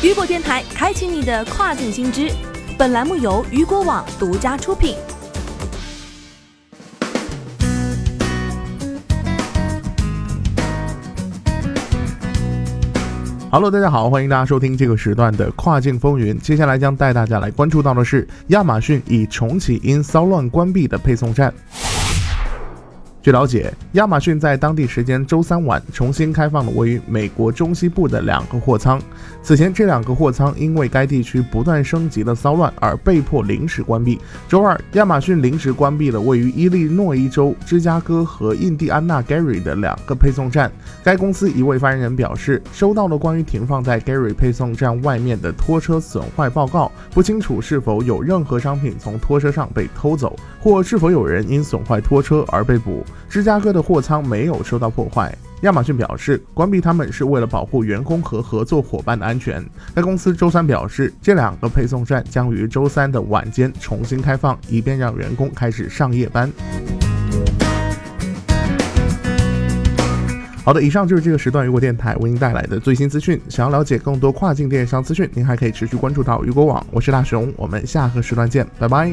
雨果电台开启你的跨境新知。本栏目由雨果网独家出品。Hello，大家好，欢迎大家收听这个时段的跨境风云。接下来将带大家来关注到的是，亚马逊已重启因骚乱关闭的配送站。据了解，亚马逊在当地时间周三晚重新开放了位于美国中西部的两个货仓。此前，这两个货仓因为该地区不断升级的骚乱而被迫临时关闭。周二，亚马逊临时关闭了位于伊利诺伊州芝加哥和印第安纳 Gary 的两个配送站。该公司一位发言人表示，收到了关于停放在 Gary 配送站外面的拖车损坏报告，不清楚是否有任何商品从拖车上被偷走，或是否有人因损坏拖车而被捕。芝加哥的货仓没有受到破坏。亚马逊表示，关闭他们是为了保护员工和合作伙伴的安全。该公司周三表示，这两个配送站将于周三的晚间重新开放，以便让员工开始上夜班。好的，以上就是这个时段雨果电台为您带来的最新资讯。想要了解更多跨境电商资讯，您还可以持续关注到雨果网。我是大熊，我们下个时段见，拜拜。